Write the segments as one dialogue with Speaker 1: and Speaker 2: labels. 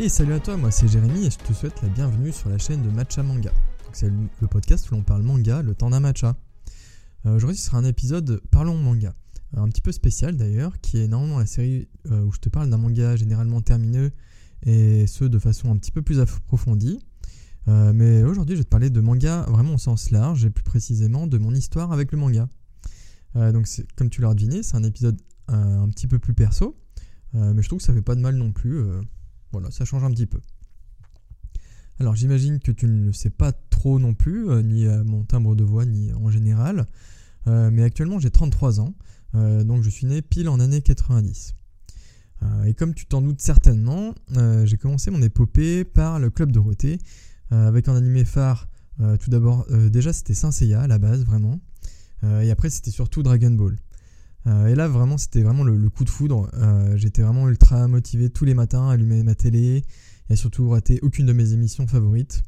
Speaker 1: Et salut à toi, moi c'est Jérémy et je te souhaite la bienvenue sur la chaîne de Matcha Manga. C'est le podcast où l'on parle manga, le temps d'un matcha. Euh, Aujourd'hui ce sera un épisode Parlons manga. Un petit peu spécial d'ailleurs, qui est normalement la série euh, où je te parle d'un manga généralement termineux et ce de façon un petit peu plus approfondie. Euh, mais aujourd'hui je vais te parler de manga vraiment au sens large et plus précisément de mon histoire avec le manga. Euh, donc comme tu l'as deviné, c'est un épisode euh, un petit peu plus perso, euh, mais je trouve que ça fait pas de mal non plus. Euh, voilà, ça change un petit peu. Alors j'imagine que tu ne le sais pas trop non plus, euh, ni à mon timbre de voix, ni en général, euh, mais actuellement j'ai 33 ans, euh, donc je suis né pile en année 90. Euh, et comme tu t'en doutes certainement, euh, j'ai commencé mon épopée par le Club Dorothée, euh, avec un animé phare, euh, tout d'abord, euh, déjà c'était Saint à la base, vraiment, euh, et après c'était surtout Dragon Ball. Euh, et là vraiment c'était vraiment le, coup de foudre, Euh, j'étais vraiment ultra motivé tous les matins à allumer ma télé, et surtout rater aucune de mes émissions favorites.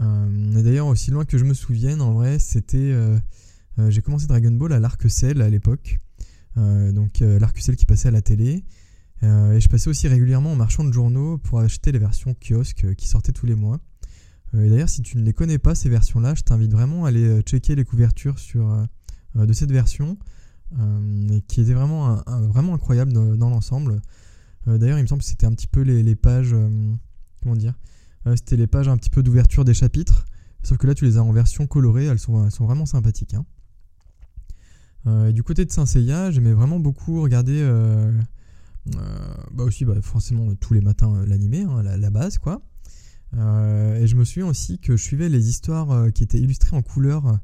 Speaker 1: Euh, et d'ailleurs aussi loin que je me souvienne, en vrai c'était... j'ai commencé Dragon Ball à l'Arc-Ciel à l'époque, donc l'Arc-Ciel qui passait à la télé, et je passais aussi régulièrement au marchand de journaux pour acheter les versions kiosques qui sortaient tous les mois. Et d'ailleurs, si tu ne les connais pas, ces versions-là, je t'invite vraiment à aller checker les couvertures sur, de cette version, et qui était vraiment, vraiment incroyable dans, l'ensemble. Euh, d'ailleurs, il me semble que c'était un petit peu les, pages. euh, comment dire Euh, C'était les pages un petit peu d'ouverture des chapitres, sauf que là, tu les as en version colorée, elles sont, sont vraiment sympathiques. hein. Euh, du côté de Saint Seiya, j'aimais vraiment beaucoup regarder. euh, euh, bah aussi, bah, forcément, tous les matins, euh, l'animé, hein, la, base, quoi. Euh, et je me souviens aussi que je suivais les histoires euh, qui étaient illustrées en couleur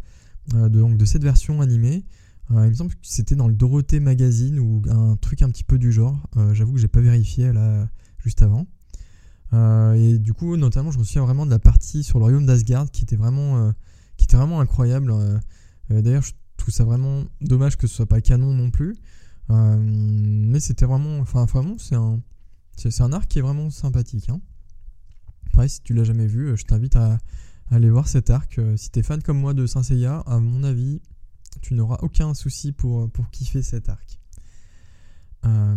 Speaker 1: euh, de, donc, de cette version animée. Euh, il me semble que c'était dans le Dorothée Magazine ou un truc un petit peu du genre. Euh, J'avoue que j'ai pas vérifié là juste avant. Euh, et du coup, notamment, je me souviens vraiment de la partie sur le royaume d'Asgard qui était vraiment, qui était vraiment incroyable. D'ailleurs, je trouve ça vraiment dommage que ce soit pas canon non plus. Mais c'était vraiment, enfin vraiment, c'est un, c'est un arc qui est vraiment sympathique. Hein. Pareil, si tu l'as jamais vu, je t'invite à, à aller voir cet arc. Si t'es fan comme moi de Saint Seiya, à mon avis, tu n'auras aucun souci pour, pour kiffer cet arc. Euh,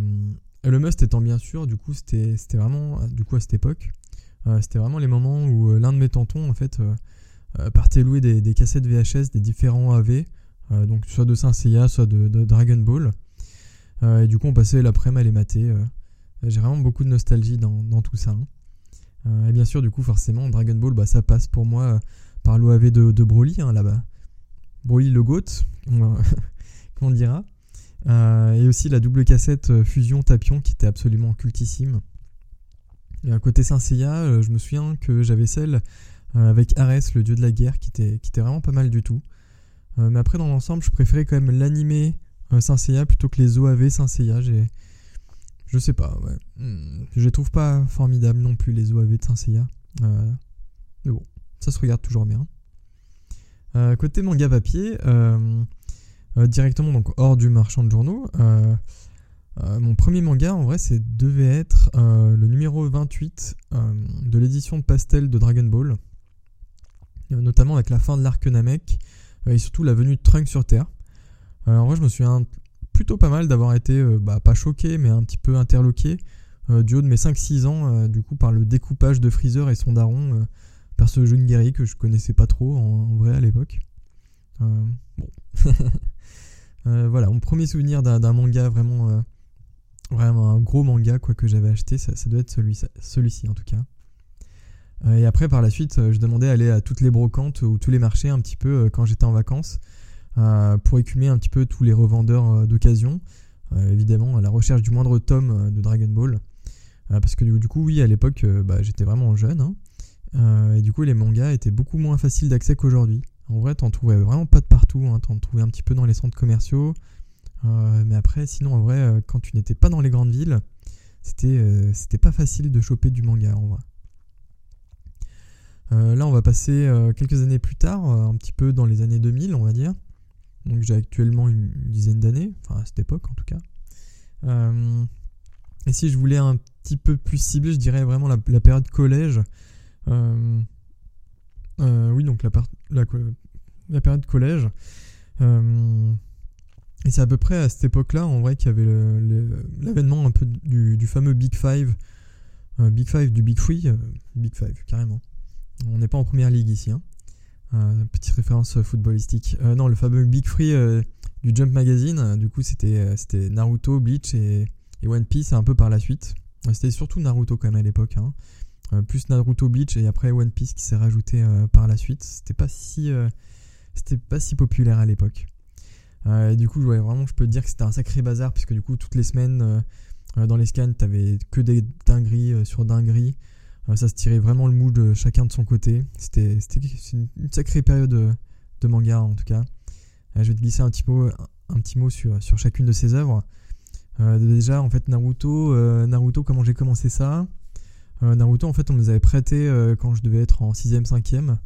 Speaker 1: le must étant bien sûr, du coup, c'était vraiment, du coup, à cette époque, euh, c'était vraiment les moments où euh, l'un de mes tontons, en fait, partait louer des, cassettes VHS des différents AV, donc soit de Saint Seiya, soit de, Dragon Ball. Et du coup, on passait l'après-midi à les mater. J'ai vraiment beaucoup de nostalgie dans, tout ça. hein. Et bien sûr, du coup, forcément, Dragon Ball, bah, ça passe pour moi par l'OAV de, de Broly, hein, là-bas. Broly le GOAT, on on dira. Euh, et aussi la double cassette euh, Fusion Tapion qui était absolument cultissime. Et à côté Saint Seiya, euh, je me souviens que j'avais celle euh, avec Ares, le dieu de la guerre, qui était, vraiment pas mal du tout. Euh, mais après, dans l'ensemble, je préférais quand même l'animé euh, Saint Seiya plutôt que les OAV Saint Seiya. J'ai... Je sais pas. Hmm, Je les trouve pas formidables non plus, les OAV de Saint Seiya. Euh, mais bon, ça se regarde toujours bien. Euh, côté manga papier, euh, euh, directement donc hors du marchand de journaux, mon premier manga en vrai, c'est devait être le numéro 28 euh, de l'édition de Pastel de Dragon Ball, notamment avec la fin de l'arc Namek et surtout la venue de Trunks sur Terre. En vrai, je me souviens plutôt pas mal d'avoir été, bah, pas choqué, mais un petit peu interloqué du haut de mes 5-6 ans, du coup, par le découpage de Freezer et son daron, ce jeune guerrier que je connaissais pas trop en, vrai à l'époque. Euh, bon. Euh, voilà, mon premier souvenir d'un manga vraiment, euh, vraiment un gros manga quoi que j'avais acheté, ça, doit être celui, celui-ci en tout cas. Et après, par la suite, je demandais à aller à toutes les brocantes ou tous les marchés un petit peu quand j'étais en vacances pour écumer un petit peu tous les revendeurs d'occasion, évidemment à la recherche du moindre tome de Dragon Ball. Parce que du, coup, oui, à l'époque, bah, j'étais vraiment jeune. hein. Euh, et du coup, les mangas étaient beaucoup moins faciles d'accès qu'aujourd'hui. En vrai, t'en trouvais vraiment pas de partout. Hein. T'en trouvais un petit peu dans les centres commerciaux. Euh, mais après, sinon, en vrai, euh, quand tu n'étais pas dans les grandes villes, c'était pas facile de choper du manga en vrai. Là, on va passer quelques années plus tard, un petit peu dans les années 2000, on va dire. Donc, j'ai actuellement une dizaine d'années, enfin à cette époque en tout cas. Et si je voulais un petit peu plus cibler, je dirais vraiment la période collège. Euh, euh, oui, donc la, la, la période collège. Euh, et c'est à peu près à cette époque-là, en vrai, qu'il y avait l'avènement un peu du, fameux Big Five Big Five du Big Free, Big Five, carrément. On n'est pas en première ligue ici. Hein. petite référence footballistique. non, le fameux Big Free du Jump Magazine, du coup, c'était c'était Naruto, Bleach et, One Piece un peu par la suite. C'était surtout Naruto quand même à l'époque. Hein. Plus Naruto Bleach et après One Piece qui s'est rajouté par la suite. C'était pas si c'était pas si populaire à l'époque. Euh, du coup, vraiment, je peux dire que c'était un sacré bazar, puisque du coup, toutes les semaines, euh, euh, dans les scans, t'avais que des dingueries sur dingueries. ça se tirait vraiment le mood de chacun de son côté. C'était une sacrée période de, manga, en tout cas. je vais te glisser un petit mot, un petit mot sur, sur chacune de ses œuvres. déjà, en fait, Naruto, Naruto comment j'ai commencé ça? Naruto, en fait, on me les avait prêtés quand je devais être en 6ème, 5ème.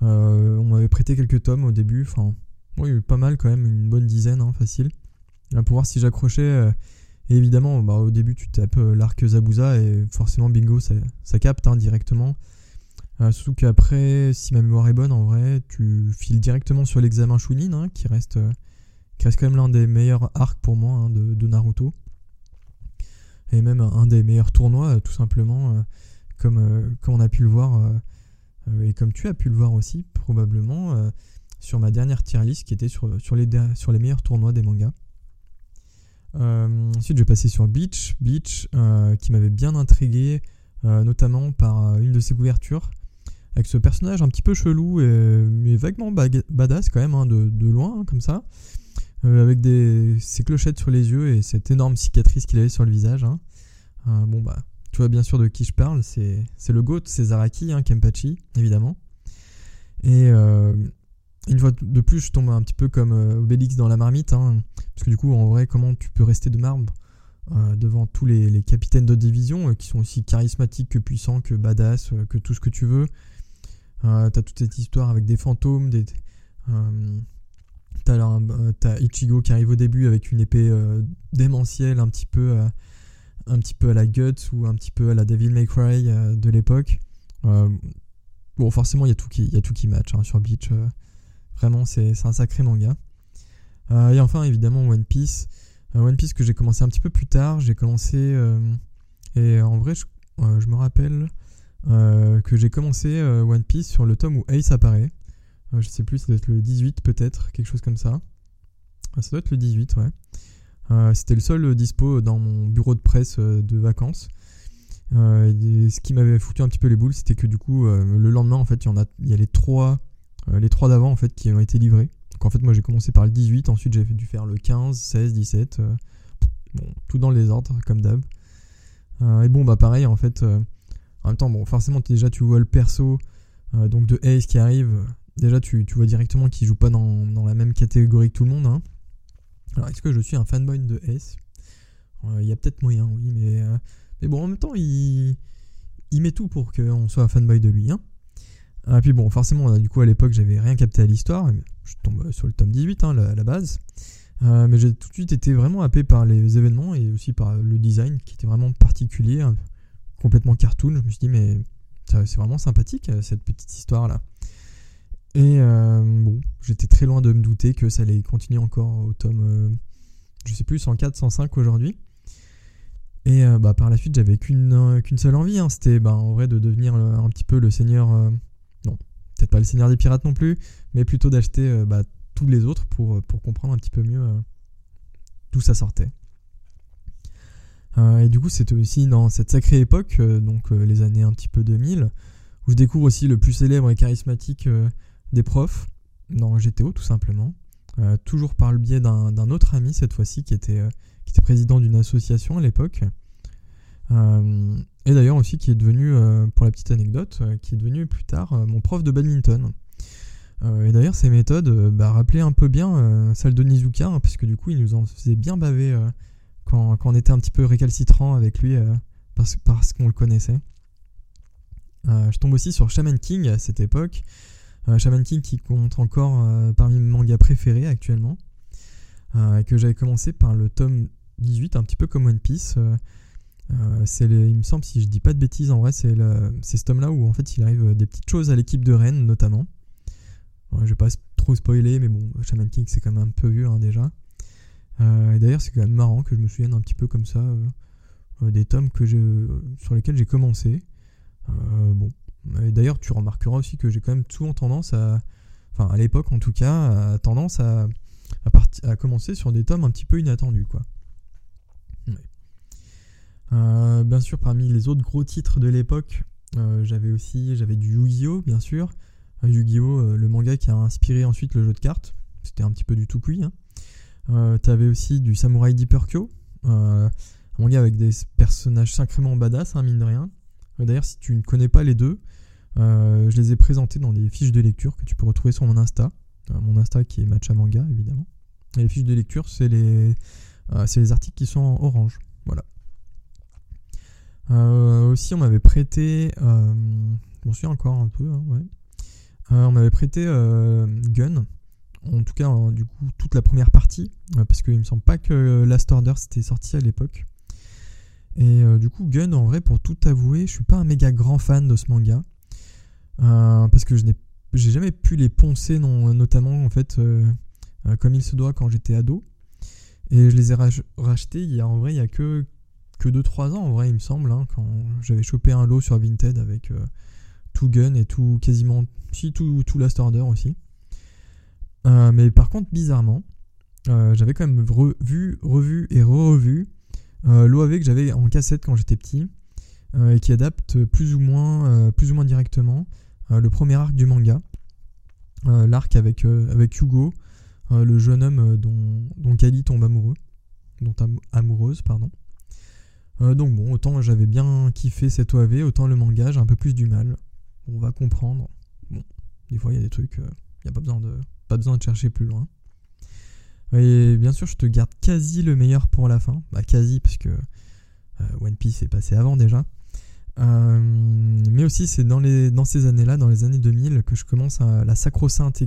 Speaker 1: on m'avait prêté quelques tomes au début, enfin pas mal quand même, une bonne dizaine, hein, facile. pour voir si j'accrochais. Euh, évidemment, bah, au début, tu tapes euh, l'arc Zabuza et forcément, bingo, ça, capte hein, directement. Euh, surtout qu'après, si ma mémoire est bonne, en vrai, tu files directement sur l'examen Shunin, hein, qui, reste, qui reste quand même l'un des meilleurs arcs pour moi de, Naruto. Et même un des meilleurs tournois, tout simplement, comme, comme on a pu le voir, et comme tu as pu le voir aussi, probablement sur ma dernière tier list qui était sur, sur, les, sur les meilleurs tournois des mangas. Euh, ensuite, je vais passer sur Beach, Beach euh, qui m'avait bien intrigué, euh, notamment par une de ses couvertures, avec ce personnage un petit peu chelou, mais vaguement badass quand même, hein, de, de, loin, hein, comme ça, avec des, ses clochettes sur les yeux et cette énorme cicatrice qu'il avait sur le visage. Hein. bon, bah, tu vois bien sûr de qui je parle, c'est le GOAT, c'est Zaraki, Kempachi, évidemment. Et une fois de plus, je tombe un petit peu comme euh, Obélix dans la marmite, hein, parce que du coup, en vrai, comment tu peux rester de marbre euh, devant tous les, capitaines de division euh, qui sont aussi charismatiques que puissants, que badass, que tout ce que tu veux. t'as toute cette histoire avec des fantômes, des, t'as, Ichigo qui arrive au début avec une épée démentielle, un petit peu, un petit peu à la Guts ou un petit peu à la Devil May Cry de l'époque. bon, forcément, il y a tout qui, y a tout qui match hein, sur Beach. Vraiment, c'est un sacré manga. Euh, et enfin, évidemment, One Piece. Euh, One Piece que j'ai commencé un petit peu plus tard. J'ai commencé. Euh, et en vrai, je, je me rappelle que j'ai commencé One Piece sur le tome où Ace apparaît. Je sais plus, ça doit être le 18 peut-être, quelque chose comme ça. ça doit être le 18, ouais. C'était le seul dispo dans mon bureau de presse de vacances. ce qui m'avait foutu un petit peu les boules, c'était que du coup, le lendemain, en fait, il y, en a, y a les trois euh, les trois d'avant en fait qui ont été livrés. Donc en fait moi j'ai commencé par le 18, ensuite j'ai dû faire le 15, 16, 17. bon, tout dans les ordres comme d'hab. Euh, et bon bah pareil en fait. Euh, en même temps bon forcément déjà tu vois le perso donc de Ace qui arrive. Déjà tu, vois directement qu'il joue pas dans, la même catégorie que tout le monde. Hein. Alors est-ce que je suis un fanboy de Ace Il y a peut-être moyen oui mais, mais bon en même temps il, met tout pour qu'on soit un fanboy de lui. Hein. Et puis bon, forcément, du coup, à l'époque, j'avais rien capté à l'histoire. Je tombe sur le tome 18, hein, la base. Euh, mais j'ai tout de suite été vraiment happé par les événements et aussi par le design qui était vraiment particulier, hein, complètement cartoon. Je me suis dit, mais c'est vraiment sympathique euh, cette petite histoire-là. Et euh, bon, j'étais très loin de me douter que ça allait continuer encore au tome, je sais plus, 104, 105 aujourd'hui. Et bah, par la suite, j'avais qu'une seule envie, hein, c'était bah, en vrai de devenir un petit peu le seigneur peut-être pas le Seigneur des Pirates non plus, mais plutôt d'acheter euh, bah, tous les autres pour, euh, pour comprendre un petit peu mieux euh, d'où ça sortait. et du coup, c'était aussi dans cette sacrée époque, donc les années un petit peu 2000, où je découvre aussi le plus célèbre et charismatique des profs, dans GTO tout simplement. toujours par le biais d'un autre ami cette fois-ci qui était, était président d'une association à l'époque. Euh, et d'ailleurs aussi qui est devenu, euh, pour la petite anecdote, euh, qui est devenu plus tard mon prof de badminton. et d'ailleurs ces méthodes bah, rappelaient un peu bien celle de Nizuka, hein, parce que du coup il nous en faisait bien baver quand, quand, on était un petit peu récalcitrant avec lui parce, parce qu'on le connaissait. je tombe aussi sur Shaman King à cette époque. Shaman King qui compte encore parmi mes mangas préférés actuellement. et que j'avais commencé par le tome 18, un petit peu comme One Piece. Euh, il me semble, si je dis pas de bêtises, en vrai, c'est ce tome-là où en fait il arrive des petites choses à l'équipe de Rennes notamment. je vais pas trop spoiler, mais bon, Shaman King c'est quand même un peu vieux hein, déjà. Euh, d'ailleurs, c'est quand même marrant que je me souvienne un petit peu comme ça. des tomes sur lesquels j'ai commencé. bon. D'ailleurs, tu remarqueras aussi que j'ai quand même souvent tendance à, enfin à l'époque en tout cas, tendance à, commencer sur des tomes un petit peu inattendus, quoi. bien sûr, parmi les autres gros titres de l'époque, j'avais aussi j'avais du Yu-Gi-Oh bien sûr. Yu-Gi-Oh, le manga qui a inspiré ensuite le jeu de cartes. C'était un petit peu du tout cuit. Hein. Euh, T'avais aussi du Samurai Deeper Kyo, euh, un manga avec des personnages sacrément badass, hein, mine de rien. Euh, d'ailleurs, si tu ne connais pas les deux, euh, je les ai présentés dans des fiches de lecture que tu peux retrouver sur mon Insta. mon Insta qui est Matcha Manga, évidemment. Et les fiches de lecture, c'est les, les articles qui sont en orange. Voilà. aussi, on m'avait prêté. je souviens encore un peu, hein, ouais. on m'avait prêté Gun en tout cas du coup toute la première partie, euh, parce qu'il me semble pas que Last Order c'était sorti à l'époque. Et euh, du coup Gun en vrai pour tout avouer, je suis pas un méga grand fan de ce manga. Euh, parce que je n'ai j'ai jamais pu les poncer non, notamment en fait comme il se doit quand j'étais ado. Et je les ai rachetés il y a en vrai il y a que que 2-3 ans en vrai il me semble hein, quand j'avais chopé un lot sur Vinted avec tout Gun et tout quasiment si tout, tout Last Order aussi. Euh, mais par contre, bizarrement, euh, j'avais quand même revu, revu et re-revu euh, l'OAV que j'avais en cassette quand j'étais petit et qui adapte plus ou moins, moins directement le premier arc du manga. L'arc avec, Hugo, le jeune homme dont, dont Kali tombe amoureux. Amoureuse, donc bon, autant j'avais bien kiffé cette OAV, autant le manga, j'ai un peu plus du mal. On va comprendre. Bon, des fois il y a des trucs, il n'y a pas besoin de, pas besoin de chercher plus loin. Et bien sûr, je te garde quasi le meilleur pour la fin. Bah, quasi, parce que euh, One Piece est passé avant déjà. Euh, mais aussi, c'est dans, ces années-là, dans les années 2000, que je commence la sacro-sainte,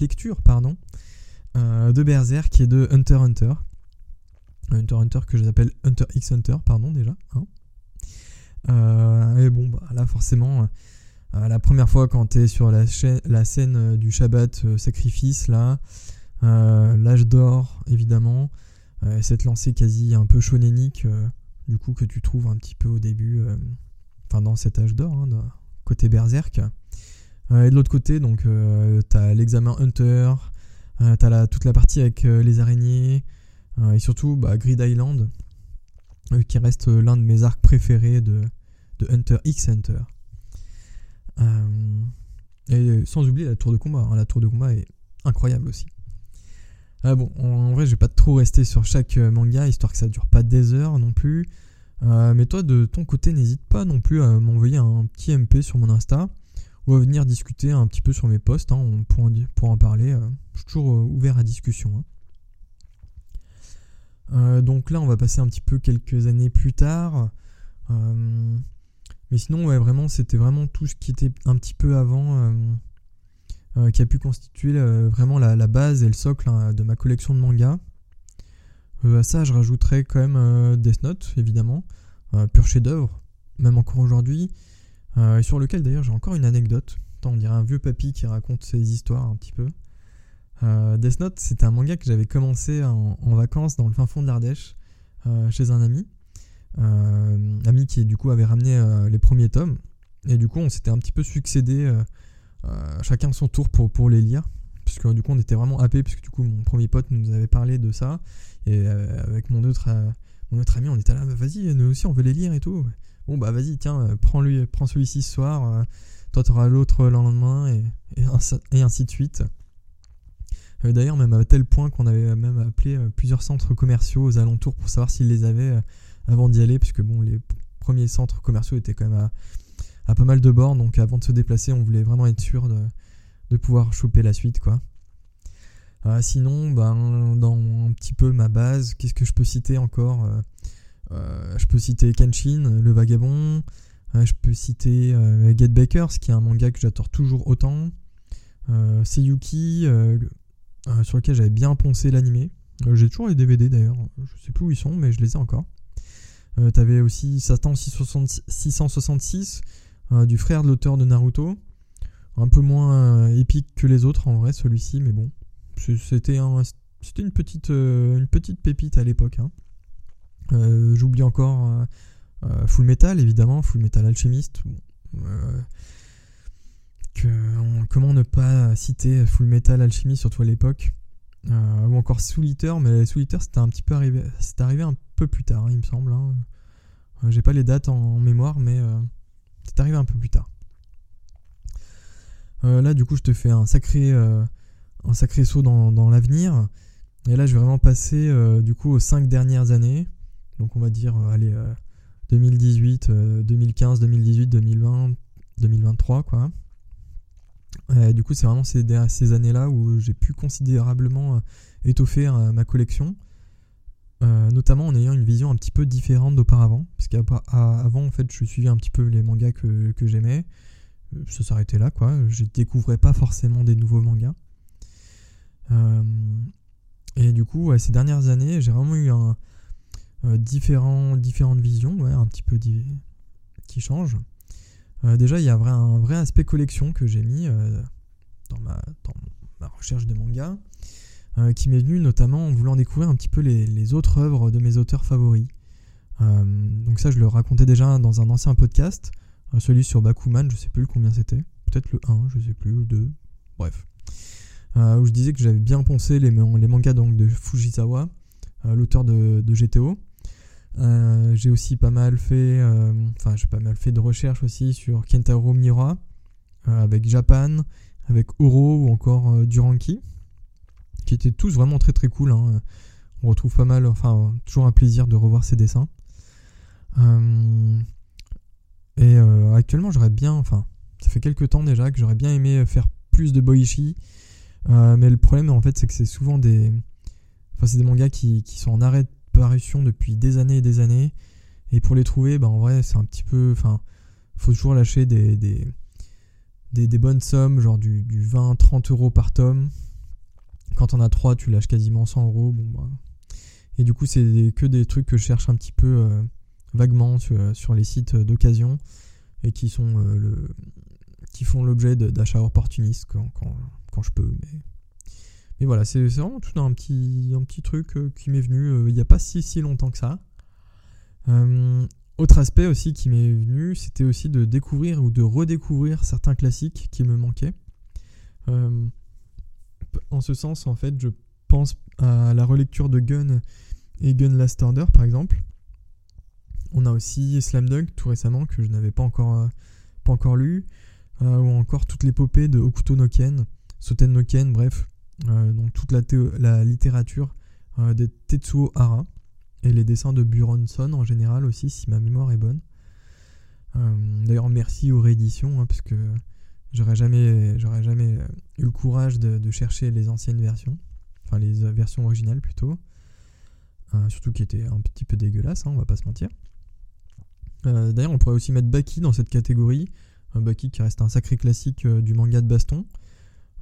Speaker 1: lecture pardon, euh, de Berserk qui est de Hunter Hunter. Hunter Hunter que j'appelle Hunter X Hunter, pardon, déjà. Hein. et bon, bah, là, forcément la première fois quand tu es sur la, la scène du Shabbat sacrifice, là, l'âge d'or, évidemment, cette lancée quasi un peu shonénique, du coup, que tu trouves un petit peu au début, enfin dans cet âge d'or, hein, côté berserk. et de l'autre côté, donc, tu as l'examen Hunter, tu as toute la partie avec les araignées, et surtout bah, Grid Island, qui reste l'un de mes arcs préférés de, Hunter x Hunter. Euh, et sans oublier la tour de combat. Hein. La tour de combat est incroyable aussi. Ah bon, en vrai, je vais pas trop rester sur chaque euh, manga, histoire que ça dure pas des heures non plus. Euh, mais toi, de ton côté, n'hésite pas non plus à m'envoyer un petit MP sur mon Insta ou à venir discuter un petit peu sur mes posts hein, pour, en, parler. je suis toujours ouvert à discussion. Hein. donc là, on va passer un petit peu quelques années plus tard. Mais sinon, vraiment, c'était vraiment tout ce qui était un petit peu avant euh, euh, qui a pu constituer euh, vraiment la, base et le socle hein, de ma collection de mangas. à ça, je rajouterais quand même Death Note, évidemment, pur chef-d'œuvre, même encore aujourd'hui, et sur lequel d'ailleurs j'ai encore une anecdote. on dirait un vieux papy qui raconte ses histoires un petit peu. Death Note, c'était un manga que j'avais commencé en, vacances dans le fin fond de l'Ardèche, chez un ami. Euh, ami qui du coup avait ramené euh, les premiers tomes. Et du coup, on s'était un petit peu succédé euh, chacun son tour pour, pour les lire. Puisque du coup, on était vraiment happé, puisque du coup, mon premier pote nous avait parlé de ça. Et avec mon autre, mon autre ami, on était là, bah, vas-y, nous aussi, on veut les lire et tout. Bon, bah vas-y, tiens, prends-lui, prends celui-ci ce soir. toi, t'auras l'autre le lendemain, et, et, ainsi de suite. D'ailleurs, même à tel point qu'on avait même appelé plusieurs centres commerciaux aux alentours pour savoir s'ils les avaient avant d'y aller, puisque bon, les premiers centres commerciaux étaient quand même à, pas mal de bords, donc avant de se déplacer, on voulait vraiment être sûr de, pouvoir choper la suite, quoi. Euh, sinon, ben, dans un petit peu ma base, qu'est-ce que je peux citer encore euh, euh, Je peux citer Kenshin, Le Vagabond. je peux citer Get Bakers, qui est un manga que j'adore toujours autant. Seiyuki, sur lequel j'avais bien poncé l'animé. J'ai toujours les DVD d'ailleurs. Je sais plus où ils sont, mais je les ai encore. T'avais aussi Satan 666 euh, du frère de l'auteur de Naruto. Un peu moins euh, épique que les autres en vrai celui-ci, mais bon. C'était une, petite, une petite pépite à l'époque. Hein. J'oublie encore Full Metal, évidemment, Full Metal Alchemist. comment ne pas citer Full Metal Alchemist, surtout à l'époque? Ou encore Soul Eater, mais Soul Eater c'était un petit peu arrivé, arrivé un peu plus tard, hein, il me semble. Hein. J'ai pas les dates en, mémoire, mais c'est arrivé un peu plus tard. là, du coup, je te fais un sacré, sacré saut dans, l'avenir. Et là, je vais vraiment passer euh, du coup aux 5 dernières années. Donc, on va dire, euh, allez, 2018, 2015, 2018, 2020, 2023, quoi. du coup, c'est vraiment ces, années-là où j'ai pu considérablement euh, étoffer ma collection. Notamment en ayant une vision un petit peu différente d'auparavant. Parce qu'avant, en fait, je suivais un petit peu les mangas que, j'aimais. Ça s'arrêtait là, quoi. Je découvrais pas forcément des nouveaux mangas. Euh, et du coup, ces dernières années, j'ai vraiment eu euh, différentes visions, un petit peu qui changent. Euh, déjà, il y a un vrai aspect collection que j'ai mis dans, ma, dans ma recherche de manga, qui m'est venu notamment en voulant découvrir un petit peu les, autres œuvres de mes auteurs favoris. donc ça, je le racontais déjà dans un ancien podcast, celui sur Bakuman, je sais plus combien c'était, peut-être le 1, je sais plus, le 2, bref. Euh, où je disais que j'avais bien pensé les, mangas donc, de Fujisawa, euh, l'auteur de, GTO. Euh, j'ai aussi pas mal fait, enfin j'ai pas mal fait de recherches aussi sur Kentaro Miura, avec Japan, avec Oro ou encore Duranki, qui étaient tous vraiment très très cool. Hein. On retrouve pas mal, enfin toujours un plaisir de revoir ces dessins. et actuellement j'aurais bien, enfin ça fait quelques temps déjà que j'aurais bien aimé faire plus de Boichi euh, mais le problème, en fait, c'est que c'est souvent des. Enfin, c'est des mangas qui, qui, sont en arrêt de parution depuis des années et des années. Et pour les trouver, bah, en vrai, c'est un petit peu. Enfin, faut toujours lâcher des, des, des, bonnes sommes, genre du, du 20-30 euros par tome. Quand on a 3, tu lâches quasiment 100 euros. Bon, bah. Et du coup, c'est que des trucs que je cherche un petit peu euh, vaguement sur, sur, les sites d'occasion et qui sont euh, qui font l'objet d'achats opportunistes quand, quand, quand je peux. Mais, mais voilà, c'est vraiment tout un petit, un petit truc euh, qui m'est venu euh, il n'y a pas si, si longtemps que ça. Euh, autre aspect aussi qui m'est venu, c'était aussi de découvrir ou de redécouvrir certains classiques qui me manquaient. En ce sens, en fait, je pense à la relecture de Gun et Gun Last Order, par exemple. On a aussi Slam Dunk tout récemment que je n'avais pas encore, pas encore lu, ou encore toute l'épopée de Okuto no Ken, Soten no Ken, bref, euh, donc toute la, littérature euh, de Tetsuo Hara et les dessins de Buronson en général aussi, si ma mémoire est bonne. Euh, d'ailleurs, merci aux rééditions, hein, parce que j'aurais jamais, jamais eu le courage de, chercher les anciennes versions, enfin les versions originales plutôt, surtout qui étaient un petit peu dégueulasses, hein, on va pas se mentir. D'ailleurs, on pourrait aussi mettre Baki dans cette catégorie, Baki qui reste un sacré classique du manga de baston,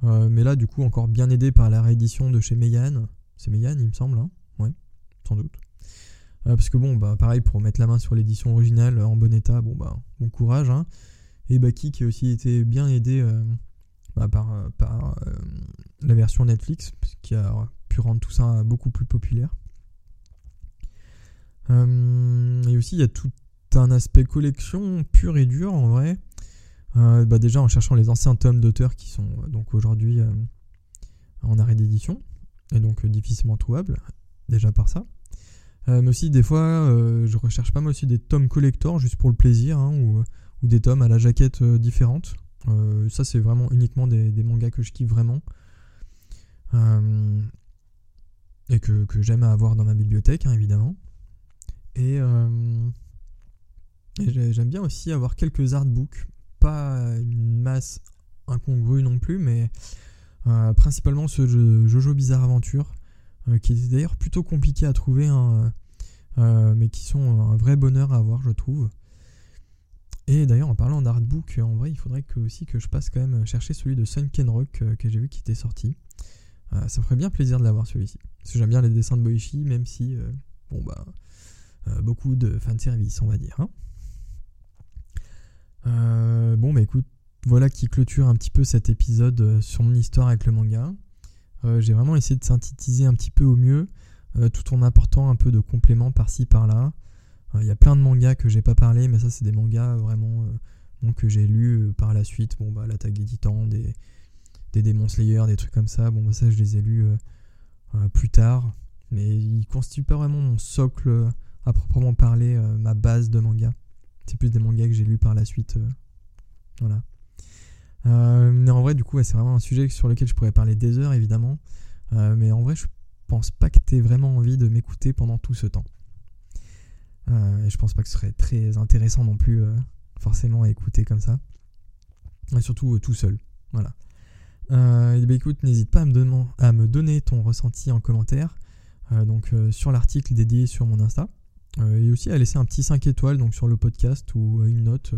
Speaker 1: euh, mais là, du coup, encore bien aidé par la réédition de chez Meian. C'est Meian, il me semble, hein Ouais, sans doute. Euh, parce que bon, bah pareil, pour mettre la main sur l'édition originale en bon état, bon bah, bon courage. Hein. Et Baki qui a aussi été bien aidé euh, bah, par, par la version Netflix, qui a pu rendre tout ça beaucoup plus populaire. et aussi, il y a tout un aspect collection pur et dur en vrai. Euh, bah déjà en cherchant les anciens tomes d'auteurs qui sont euh, donc aujourd'hui euh, en arrêt d'édition et donc difficilement trouvables, déjà par ça. mais aussi des fois je recherche pas mal aussi des tomes collector juste pour le plaisir hein, ou, des tomes à la jaquette différente. ça c'est vraiment uniquement des, mangas que je kiffe vraiment et que, j'aime avoir dans ma bibliothèque hein, évidemment. Et, j'aime bien aussi avoir quelques artbooks pas une masse incongrue non plus, mais euh, principalement ce Jojo Bizarre Aventure, euh, qui est d'ailleurs plutôt compliqué à trouver, hein, euh, mais qui sont un vrai bonheur à avoir, je trouve. Et d'ailleurs, en parlant d'artbook, en vrai, il faudrait que, aussi que je passe quand même chercher celui de Sunken Rock que j'ai vu qui était sorti. ça me ferait bien plaisir de l'avoir celui-ci. Parce que j'aime bien les dessins de Boichi, même si, bon bah, beaucoup de fanservice, on va dire. Hein. Euh, bon, bah écoute, voilà qui clôture un petit peu cet épisode euh, sur mon histoire avec le manga. Euh, j'ai vraiment essayé de synthétiser un petit peu au mieux. tout en apportant un peu de compléments par-ci par-là. Il y a plein de mangas que j'ai pas parlé, mais ça c'est des mangas vraiment que j'ai lus par la suite. Bon bah l'attaque des titans, des, des Demon Slayer, des trucs comme ça. Bon bah ça je les ai lus plus tard, mais ils constituent pas vraiment mon socle à proprement parler, ma base de manga. C'est plus des mangas que j'ai lus par la suite. voilà. Euh, mais en vrai, du coup, c'est vraiment un sujet sur lequel je pourrais parler des heures, évidemment. Euh, mais en vrai, je pense pas que tu aies vraiment envie de m'écouter pendant tout ce temps. Euh, et je pense pas que ce serait très intéressant non plus, forcément, à écouter comme ça. Et surtout tout seul. Voilà. et bah, écoute, n'hésite pas à me, donner ton ressenti en commentaire. donc sur l'article dédié sur mon Insta. et aussi à laisser un petit 5 étoiles donc sur le podcast ou une note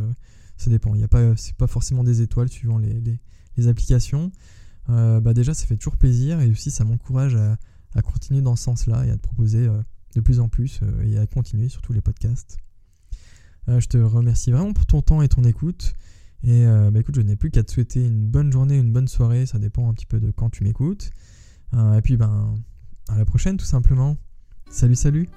Speaker 1: ça dépend. Il y a pas, forcément des étoiles suivant les, applications. Euh, bah déjà, ça fait toujours plaisir et aussi ça m'encourage à, continuer dans ce sens-là et à te proposer euh, de plus en plus euh, et à continuer sur tous les podcasts. je te remercie vraiment pour ton temps et ton écoute. Et bah écoute, je n'ai plus qu'à te souhaiter une bonne journée, une bonne soirée. Ça dépend un petit peu de quand tu m'écoutes. et puis, ben, à la prochaine, tout simplement. Salut, salut!